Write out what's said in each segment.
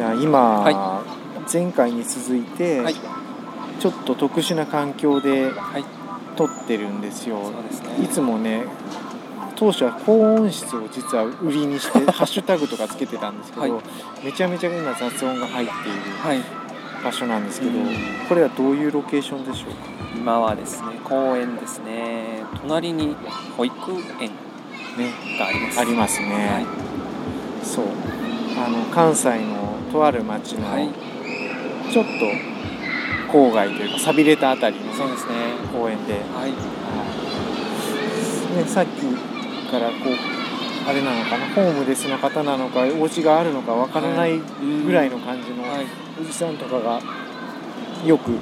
いや今、は前回に続いて、はい。ちょっと特殊な環境ではい。撮ってるんですよ。そうですね。いつもね当初は高音質を実は売りにして ハッシュタグとかつけてたんですけど、はい。めちゃめちゃ今雑音が入っているはい。場所なんですけど、うん。これはどういうロケーションでしょうか？今はですね公園ですね。隣に保育園ねがあります。ありますはねい、そう。あの関西のとある町のはい。ちょっと郊外というか寂れたあたりの、ね、そうですね。公園で、はい。ね、さっきからこうあれなのかなホームレスの方なのかお家があるのかわからないぐらいの感じのはい。おじさんとかがよく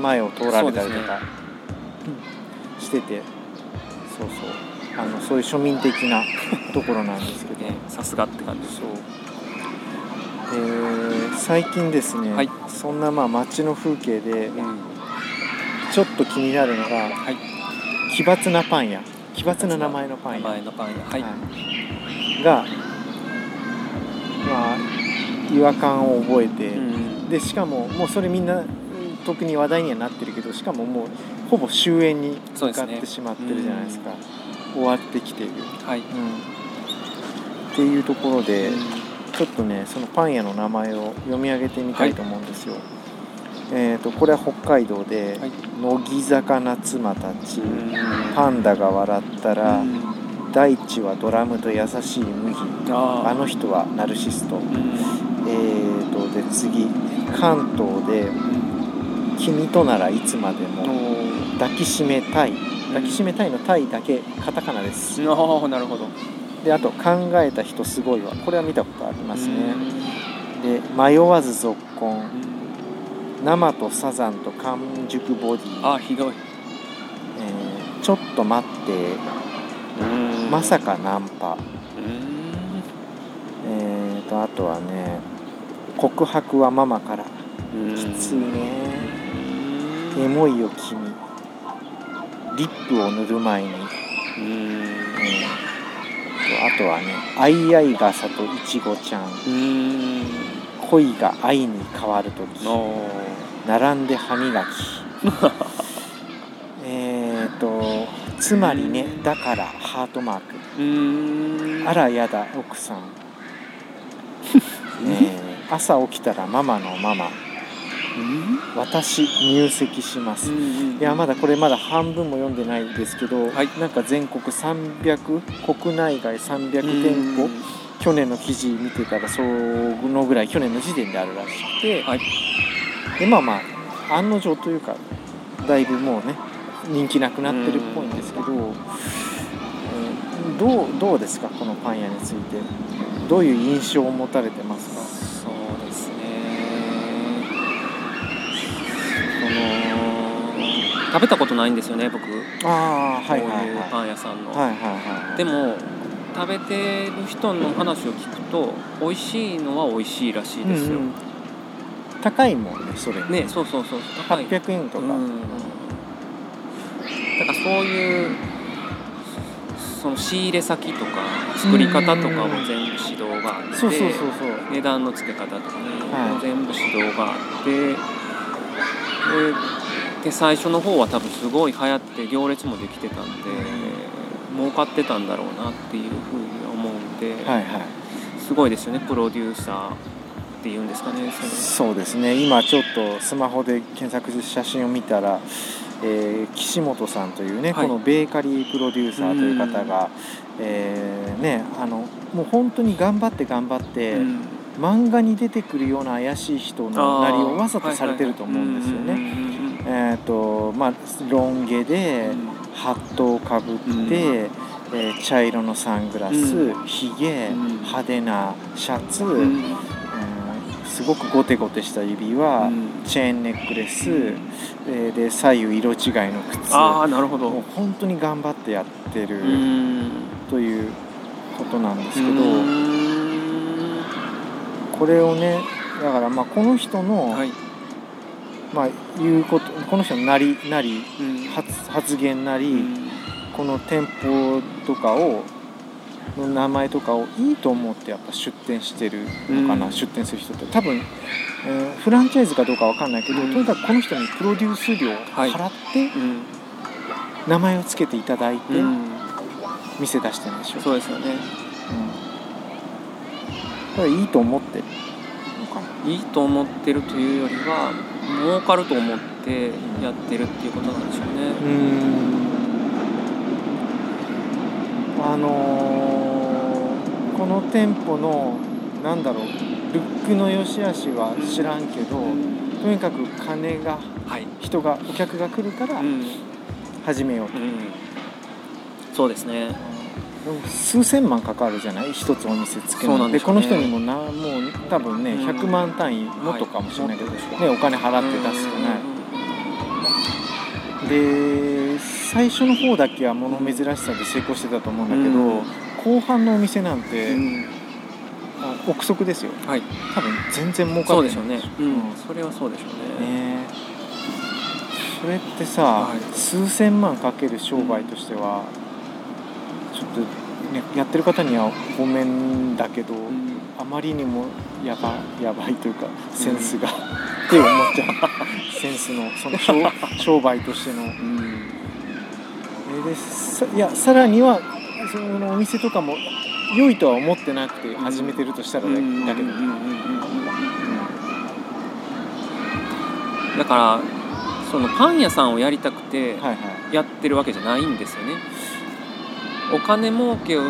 前を通られたりとか、うんしてて。そうそう。あのそういう庶民的なところなんですけど、ねさすがって感じ。そう、えー最近ですね、はい。そんなまあ街の風景でうん。ちょっと気になるのがはい。奇抜なパン屋。奇抜な名前のパン屋、前のパン屋。はい、はい。がまあ違和感を覚えて、うんでしかももうそれみんなうん特に話題にはなってるけどしかももうほぼ終焉に向かってしまってるじゃないですか。終わってきている、はい、うん、っていうところで、ちょっとねそのパン屋の名前を読み上げてみたいと思うんですよ、えー、とこれは北海道ではい「乃木坂夏間たち」うん。パンダが笑ったら」うん。大地はドラムと優しい麦」あの人はナルシスト」うん。えーとで次関東で「君とならいつまでも」抱きしめたい。抱きしめたいの「たい」だけカタカナです。ああなるほどであと「考えた人すごいわ」これは見たことありますね。で「迷わず続婚うん」「生とサザンと完熟ボディ」あーひどい。えーちょっと待って」うん。まさかナンパ」うん。えーとあとはね「告白はママから」うん。きついね。うん。エモいよ君。リップを塗る前に、うん、うんあとはね「あいあい傘といちごちゃん」うん「恋が愛に変わるとき」お「並んで歯磨き」えーと「つまりねだからハートマーク」あらやだ奥さん、えー朝起きたらママのママ。うん私入籍します、うんいやまだこれまだ半分も読んでないですけど、はい。なんか全国300国内外300店舗去年の記事見てたらそのぐらい去年の時点であるらしくて、はい。でまあまあ案の定というかだいぶもうね人気なくなってるっぽいんですけど、えーどうどうですかこのパン屋について。どういう印象を持たれてますか？食べたことないんですよね僕。ああはいこうはい。はいうパン屋さんの、いはいはいはい。でも食べてる人の話を聞くと美味しいのは美味しいらしいですよ、うんうん。高いもんねそれ。ねそうそうそう。高い。800円とか、うんだからそういうその仕入れ先とか作り方とかも全部指導があってそうそうそうそう。値段の付け方とかね、全部指導があってでで最初の方は多分すごい流行って行列もできてたんで儲かってたんだろうなっていうふうに思うんで、はいはい。すごいですよねプロデューサーっていうんですかねそうですね。今ちょっとスマホで検索して写真を見たら、えー岸本さんというね、はい。このベーカリープロデューサーという方が、えーねあのもう本当に頑張って頑張って、うん。漫画に出てくるような怪しい人のなりをわざとされてると思うんですよね。ね。えっ、とまあロン毛でハットをかぶって、うん。えー茶色のサングラス、うひげ、うん。派手なシャツ、うん。うんすごくゴテゴテした指輪、うん。チェーンネックレス、えーで左右色違いの靴ああなるほど。もう本当に頑張ってやってるうん。ということなんですけど、うん。これをねだからまあこの人の、はい。まあ、言うことこの人のなりなりうん。発発言なり、うん。この店舗とかをの名前とかをいいと思ってやっぱ出店してるのかな、うん。出店する人って。多分、えーフランチャイズかどうかわかんないけど、うんとにかくこの人にプロデュース料を払ってうん。名前を付けていただいてうん。店出してるんでしょ、そうですよね。うん、これいいと思ってるのかな。いいと思ってるというよりは儲かると思ってやってるっていうことなんでしょうね。うーん。あのーこの店舗のなんだろうルックの良し悪しは知らんけど、とにかく金がはい。人がお客が来るからうん。始めようと、うん。そうですね数千万かかるじゃない？一つお店つけるそうなんでね。この人にもなもう多分ねうん100万単位もっとかもしれないけど、はいね、お金払って出すじゃない、で最初の方だけは物珍しさで成功してたと思うんだけど、うん。後半のお店なんて、うん。あ憶測ですよ。はい。多分全然儲かってない。そうでしょうね。うん。うん。それはそうでしょうね。ね。それってさ、はい。数千万かける商売としては、ね、やってる方にはごめんだけど、うん。あまりにもやばやばいというかセンスが、って思っちゃう。センスのその商 商売としての。うん。えーでさいやさらにはそのお店とかも良いとは思ってなくて始めてるとしたらだ,、だけど、うんうんうんうんうん。だからそのパン屋さんをやりたくてはいはい。やってるわけじゃないんですよねお金儲けを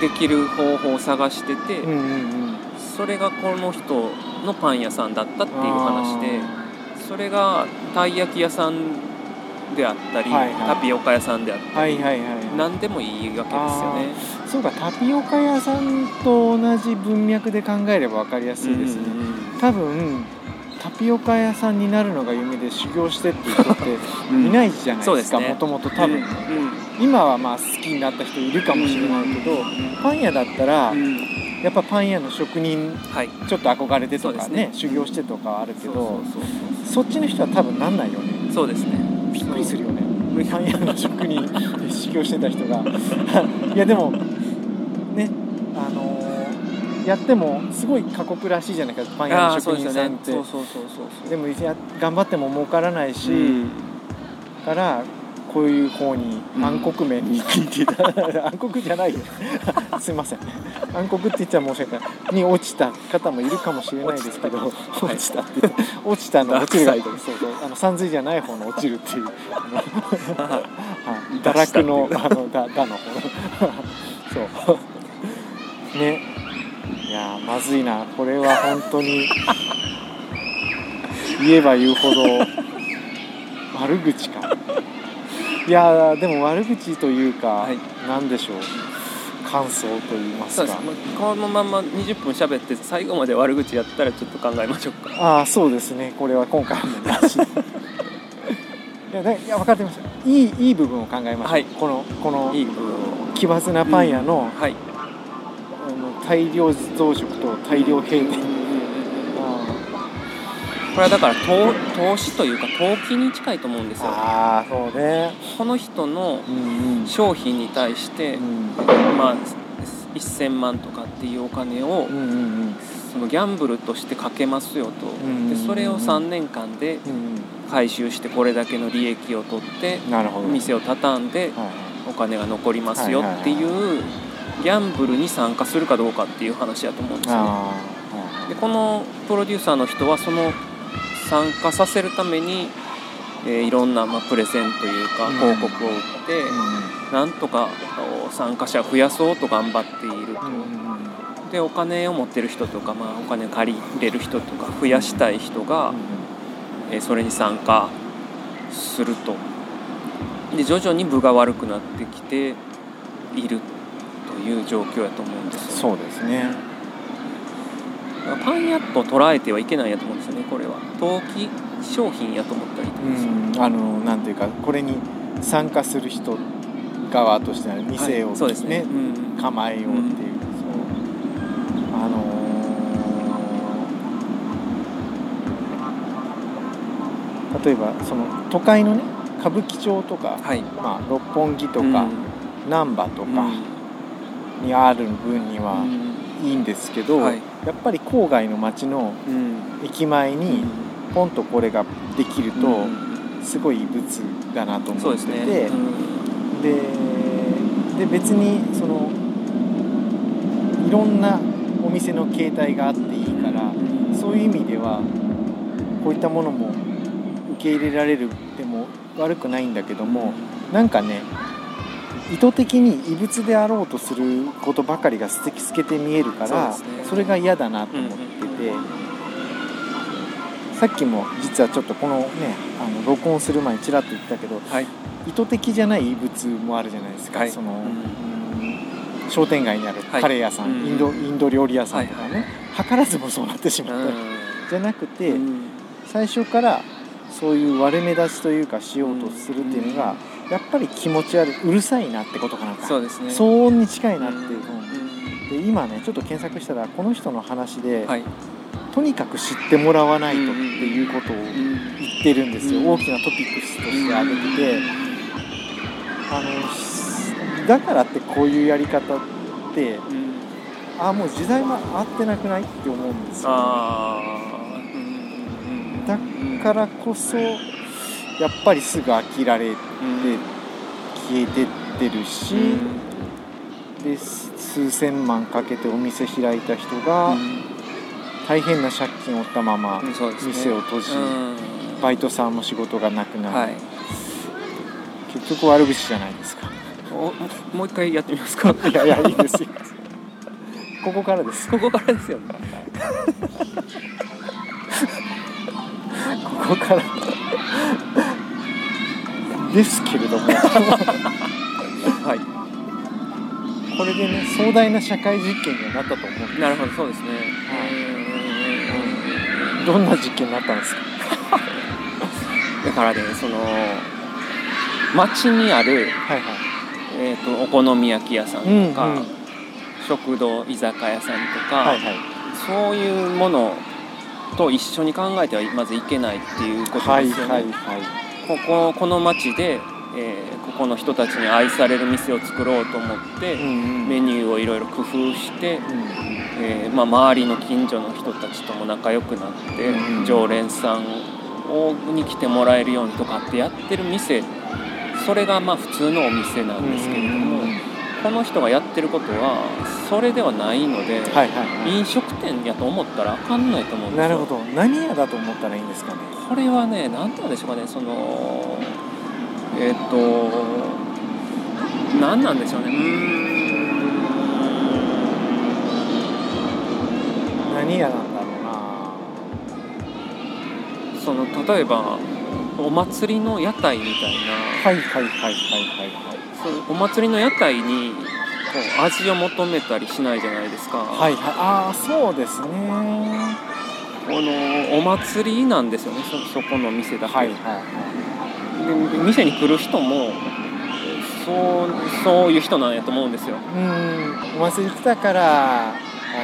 できる方法を探してて、うんうんうん。それがこの人のパン屋さんだったっていう話でそれがたい焼き屋さんであったり、はいはい。タピオカ屋さんであったり、はいはいはい何でもいいわけですよね。そうかタピオカ屋さんと同じ文脈で考えれば分かりやすいですね、多分タピオカ屋さんになるのが夢で修行してっていう人って うん。いないじゃないですかもともと多分、うん今はまあ好きになった人いるかもしれないけど、パン屋だったら、やっぱパン屋の職人はい。ちょっと憧れてとかね修行してとかあるけどそっちの人は多分なんないよね。そうですね。びっくりするよね。パン屋の職人で 修行してた人が。いやでもねあのーやってもすごい過酷らしいじゃないかパン屋の職人さんって。そうそうそうそうそう。でもや頑張っても儲からないし、うん。からこういう方にうん。暗黒面に聞いていた、暗黒じゃないよ。すいません。暗黒って言っちゃ申し訳ない。に落ちた方もいるかもしれないですけど落落ちたって落ちたの落ちる。がそうそう。あの山水じゃない方の落ちるっていう。堕落のあのだだの方。そう。ね。いやーまずいな。これは本当に。言えば言うほど悪口かいやーでも悪口というか、はい。なんでしょう。感想と言いますか。そうです、まあこのまま20分喋って最後まで悪口やったらちょっと考えましょうか。ああそうですね。これは今回もなし。いやだいや分かってました。いいいい部分を考えましょう、はい。このこのいい部分を。奇抜なパン屋の,、はい。あの大量増殖と大量閉店、あこれはだから投投資というか投機に近いと思うんですよ。あーそうね。この人のうんうん商品に対して、うんまあ1000万とかっていうお金をうんうんそのギャンブルとしてかけますよと。うんでそれを3年間でうん回収してこれだけの利益を取ってうんなるほど。店を畳んではいお金が残りますよっていうギャンブルに参加するかどうかっていう話だと思うんですよね。ああでこのプロデューサーの人はその参加させるために、えーいろんな、まあ、プレゼンというかうん。広告を売って、なんとかお参加者を増やそうと頑張っていると、でお金を持ってる人とか、まあ、お金借りれる人とか増やしたい人が、えーそれに参加すると。で徐々に分が悪くなってきているという状況やと思うんですよそうですねパン屋と捉えてはいけないやと思うんですよねこれは。投機商品やと思ったらいいと思うんあのなんていうかこれに参加する人側としては店を、はいそうですね、うん。構えようっていう、そう。あのー例えばその都会のね歌舞伎町とか、はい。まあ、六本木とか、うん。難波とか、うん。にある分にはうんいいんですけど、はい。やっぱり郊外の町のうん。駅前にポンとこれができるとうん。すごい異物だなと思ってて、ですね。うん。でで別にそのいろんなお店の形態があっていいからそういう意味ではこういったものも受け入れられるでも悪くないんだけどもなんかね意図的に異物であろうとすることばかりがすてき透けて見えるからそれが嫌だなと思ってて。さっきも実はちょっとこのねあの録音する前にちらっと言ったけどはい。意図的じゃない異物もあるじゃないですか、はい。その、商店街にあるはい。カレー屋さん、うんインドインド料理屋さんとかね、図らずもそうなってしまった。り、じゃなくて、うん。最初からそういう割れ目立ちというかしようとするっていうのが、やっぱり気持ち悪いうるさいなってことかなんか。そうですね。騒音に近いなっていう、うん。で今ねちょっと検索したらこの人の話で、はい。とにかく知ってもらわないとっていうことをうん言ってるんですよ、うん。大きなトピックスとして挙げてて、あのだからってこういうやり方ってうん。あもう時代も合ってなくないって思うんですよ。ああうんだからこそやっぱりすぐ飽きられてうん消えてってるし、で数千万かけてお店開いた人が大変な借金を負ったまま店を閉じ、うん。バイトさんも仕事がなくなる、はい。結局悪口じゃないですか。おもう一回やってみますか。いやいやいいですよ。ここからです。ここからですよね。ここからですけれども。はい。これでね壮大な社会実験にはなったと思うんでなるほどそうですね。すどんな実験になったんですか？だからねその町にある、はいはい。えー、とお好み焼き屋さんとか、うんうん。食堂居酒屋さんとか、はいはい。そういうものと一緒に考えてはまずいけないっていうことですよね。はいはいはいこここの町で、えーここの人たちに愛される店を作ろうと思って、うんうん。メニューをいろいろ工夫して、うんえーまあ、周りの近所の人たちとも仲良くなって、うん常連さんをに来てもらえるようにとかってやってる店。それがまあ普通のお店なんですけれども、うんこの人がやってることはそれではないので、はいはいはい。飲食店やと思ったらあかんないと思うんですよ。なるほど。何屋だと思ったらいいんですかね？これはね何て言うんでしょうかねそのえっ、と何なんでしょうね。う何屋なんだろうな。その例えばお祭りの屋台みたいな。はいはいはいはいはいはい。そうお祭りの屋台にこう味を求めたりしないじゃないですか、はいはい。ああそうですね。このお祭りなんですよねそそこの店だけ、はいはいはい。で店に来る人もそうそういう人なんやと思うんですよ。うん。お祭り来たからあ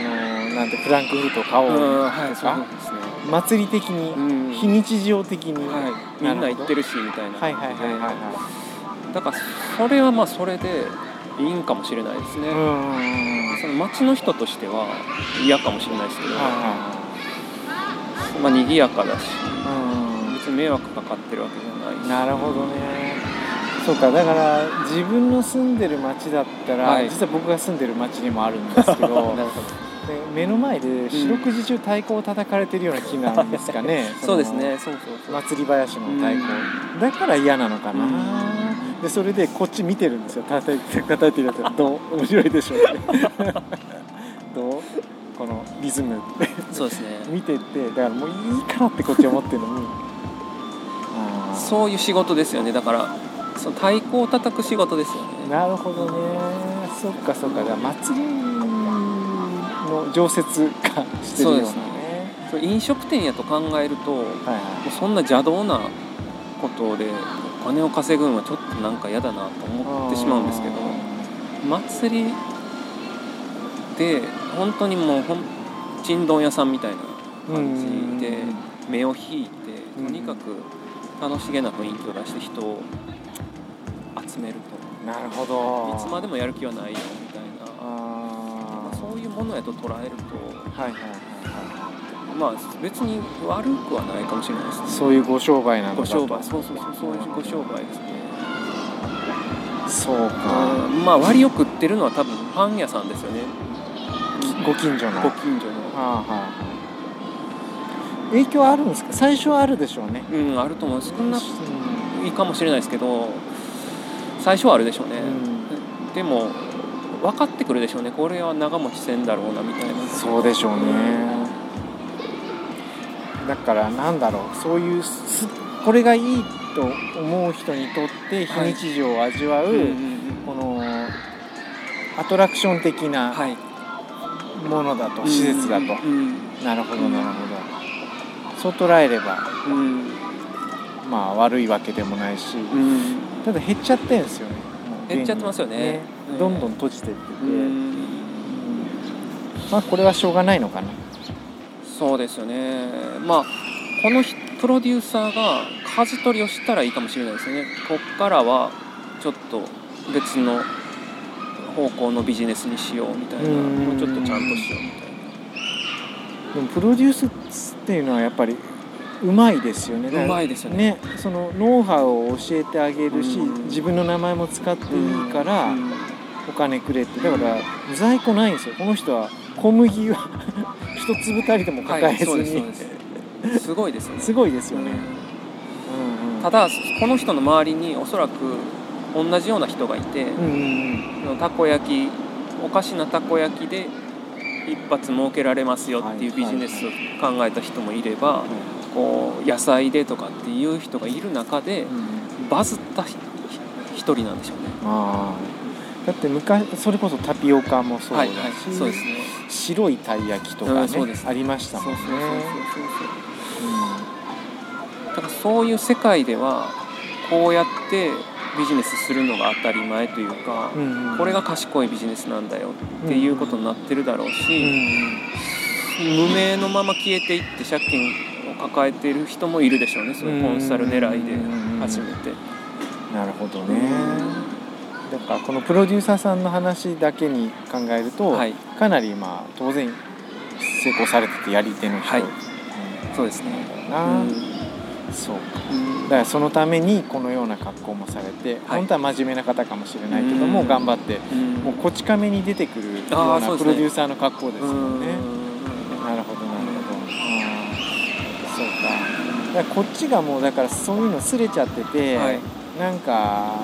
のなんてフランクフルト買おううんはいそうですね祭り的にうん。非日常的に。はい、みんな行ってるしみたいな。はいはいはいはい。はだからそれはまあそれでいいんかもしれないですね、その町の人としては嫌かもしれないですけど、はまあ賑やかだし。別に迷惑かかってるわけじゃないし。うんなるほどね。そうかだから自分の住んでる町だったら、はい。実は僕が住んでる町にもあるんですけど。なるほど。で目の前で四六時中太鼓を叩かれてるような気なんですかね。そうですのね。そうそうそう。祭り林の太鼓、だから嫌なのかな、うんでそれでこっち見てるんですよ。叩いて叩いてるやつがどう？面白いでしょうって どう？このリズム。ってそうですね。見てて。だからもういいからってこっち思ってるのに。そういう仕事ですよね。だからその太鼓を叩く仕事ですよね。なるほどね。そっかそっか。じゃあ祭りの常設化してるようなね。そう飲食店やと考えるともはい。はうそんな邪道なことでお金を稼ぐのはちょっとなんか嫌だなとい思ってしまうんですけど祭りで本当にもうほんちんどん屋さんみたいな感じで目を引いてうん。とにかく楽しげな雰囲気を出して人を集めると。なるほど。いつまでもやる気はないよそういうものやと捉えるとはいはいはいはまあ別に悪くはないかもしれないですね。いそういうご商売なのごだと。商売。そうそうそうそういうご商売ですね。そうか。うんまあ割を食ってるのは多分パン屋さんですよね。ご近所の。ご近所の。はあはあはあ。影響あるんですか？最初はあるでしょうね。うんあると思う。そんなういいかもしれないですけど最初はあるでしょうね、ん。でも分かってくるでしょうね。これは長持ちせんだろうなみたいな。そうでしょうね。だからなんだろう。そういうすこれがいいと思う人にとって非日常を味わう、うんうんうん。このアトラクション的なはい。ものだと、施設だと、うんなるほどなるほど。そう捉えればうん。まあ悪いわけでもないし、うん。ただ減っちゃってんですよね。減っちゃってますよね。うんどんどん閉じてってて、うん。まあこれはしょうがないのかな。そうですよね。まあこの人プロデューサーが舵取りをしたらいいかもしれないですよね。こっからはちょっと別の方向のビジネスにしようみたいな。うん。もうちょっとちゃんとしようみたいでもプロデュースっていうのはやっぱりうまいですよね。なうまいですよね。ねそのノウハウを教えてあげるし、うん。自分の名前も使っていいからうんお金くれってだから在庫ないんですよ。この人は小麦は 一粒たりでも抱えずはい、すごいですよね。すごいですよね、うん。うんうん、ただこの人の周りにおそらく同じような人がいて、うんうんたこ焼きおかしなたこ焼きで一発儲けられますよっていうビジネスを考えた人もいれば、こう野菜でとかっていう人がいる中でうんうん。バズったひ一人なんでしょうね。だって昔それこそタピオカもそうだし、はいはい、そうですね。白いたい焼きとかね,、うんそうです。ありましたもんね。だからそういう世界ではこうやってビジネスするのが当たり前というか、うんうん。うんこれが賢いビジネスなんだよっていうことになってるだろううんし、無名のまま消えていって借金を抱えている人もいるでしょうねそういうコンサル狙いで始めて。なるほどねだからこのプロデューサーさんの話だけに考えると、はい、かなりまあ当然成功されててやり手の人、はい。うんそうですね。だな、うん。そうか。だからそのためにこのような格好もされて、はい。本当は真面目な方かもしれないけども、うん。頑張ってうん。もうこち亀に出てくるようなプロデューサーの格好ですよね。うん。なるほどなるほど。あーそうか。だからこっちがもうだからそういうのすれちゃってて、はい。なんか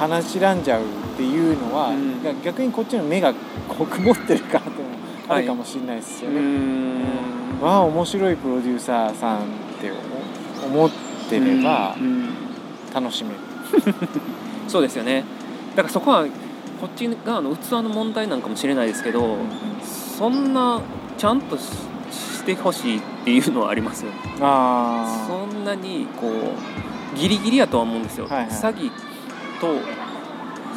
話しらんじゃうっていうのは、うん。が逆にこっちの目がこう曇ってるからっていう。のもあるかもしれないですようね。ん。わあ面白いプロデューサーさんって思思ってればうん。うん。楽しめる。そうですよね。だからそこはこっち側の器の問題なんかもしれないですけどそんなちゃんとししてほしいっていうのはありますよあそんなにこうギリギリやとは思うんですよ、はいはい。詐欺と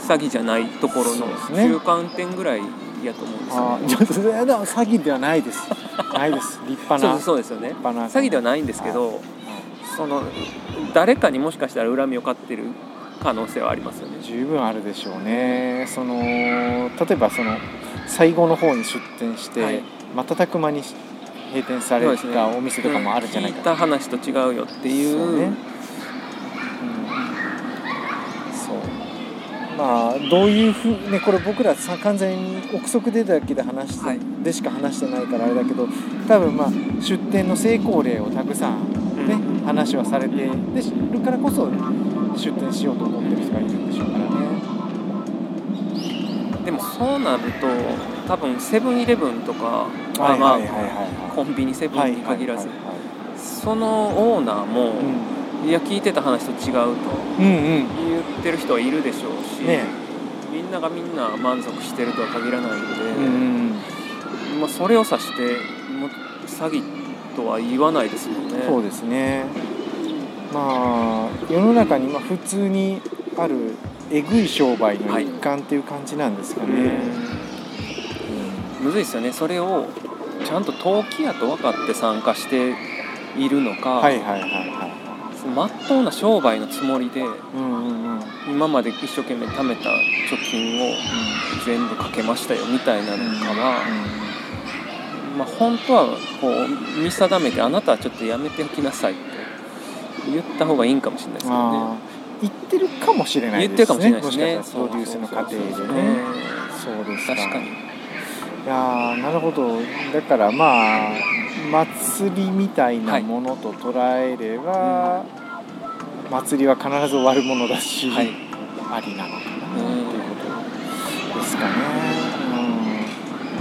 詐欺じゃないところの中間点ぐらいやと思うんですあよ、ーちょっ詐欺ではないです。ないです。立派な。そうですよね。立派な。詐欺ではないんですけど、その誰かにもしかしたら恨みを買ってる可能性はありますよね。十分あるでしょうね。その例えばその最後の方に出店して、はい。瞬く間に閉店されたお店とかもあるじゃない聞いかた話と違うよっていうまあどういうふうねこれ僕らさ完全に憶測でだけで話して、はい。でしか話してないからあれだけど多分まあ出店の成功例をたくさんね、うん。話はされてでるからこそ出店しようと思ってる人がいるんでしょうからね。でもそうなると多分セブンイレブンとか、コンビニセブンに限らず、そのオーナーも、はいいや聞いてた話と違うとうん、うん。うん言ってる人はいるでしょうし、ね。みんながみんな満足してるとは限らないので、うんうんまあ、それを指してもう詐欺とは言わないですもんね。そうですね。まあ世の中にまあ普通にあるえぐい商売の一環っていう感じなんですかね、むずいですよね。それをちゃんと登記やと分かって参加しているのか、はいはいはいはいまっとうな商売のつもりで今まで一生懸命貯めた貯金を全部かけましたよみたいなのかは、まあ、本当はこう見定めてあなたはちょっとやめておきなさいって言った方がいいんかもしれないですけどね。言ってるかもしれない言ですね。ってるかもしれないですね。プロデュースの過程でね。うんそうですか。確かに。いやーなるほど。だからまあ祭りみたいなものと捉えれば、祭りは必ず終わるものだし、はい。ありなのかなっていうことですかね、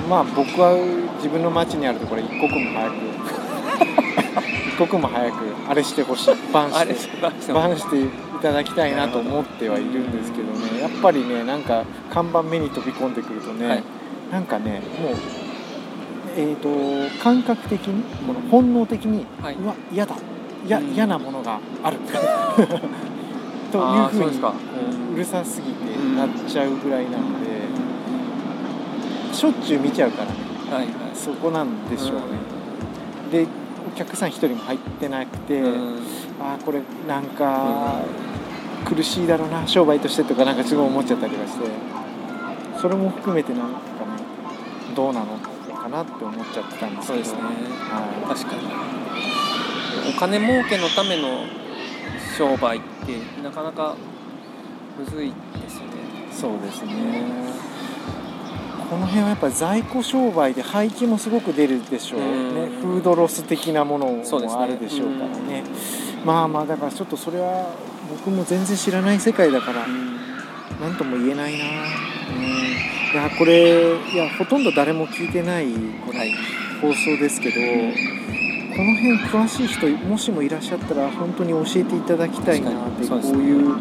うん、まあ僕は自分の町にあるところ一刻も早く 一刻も早くあれしてほしい。バンしてバンしていただきたいなと思ってはいるんですけどね。やっぱりねなんか看板目に飛び込んでくるとね、はい。なんかねもうえー、と感覚的にこの本能的に、はい。うわ嫌だ。やうなものがある。というふうにうるさすぎてうんなっちゃうぐらいなので、しょっちゅう見ちゃうからね。はいはい。そこなんでしょうね、でお客さん一人も入ってなくて、うん。あーこれなんか苦しいだろうな商売としてとかなんかすごい思っちゃったりとかして。それも含めてなんかねどうなのかなって思っちゃってたんですけど。そうですね。は確かに。お金儲けのための商売ってなかなかむずいですよね。い、そうですね。この辺はやっぱり在庫商売で廃棄もすごく出るでしょううん。ねフードロス的なものもあるでしょうからね。まあまあだからちょっとそれは僕も全然知らない世界だから何とも言えないな。うんいやこれいやほとんど誰も聞いてないこ放送ですけど、この辺詳しい人もしもいらっしゃったら本当に教えていただきたいなって、こういう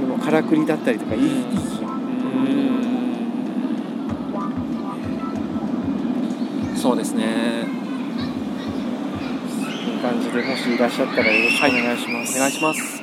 ののからくりだったりとかいい,、いいそうですね。いい感じでもしいらっしゃったらよろしくお願いします。お願いします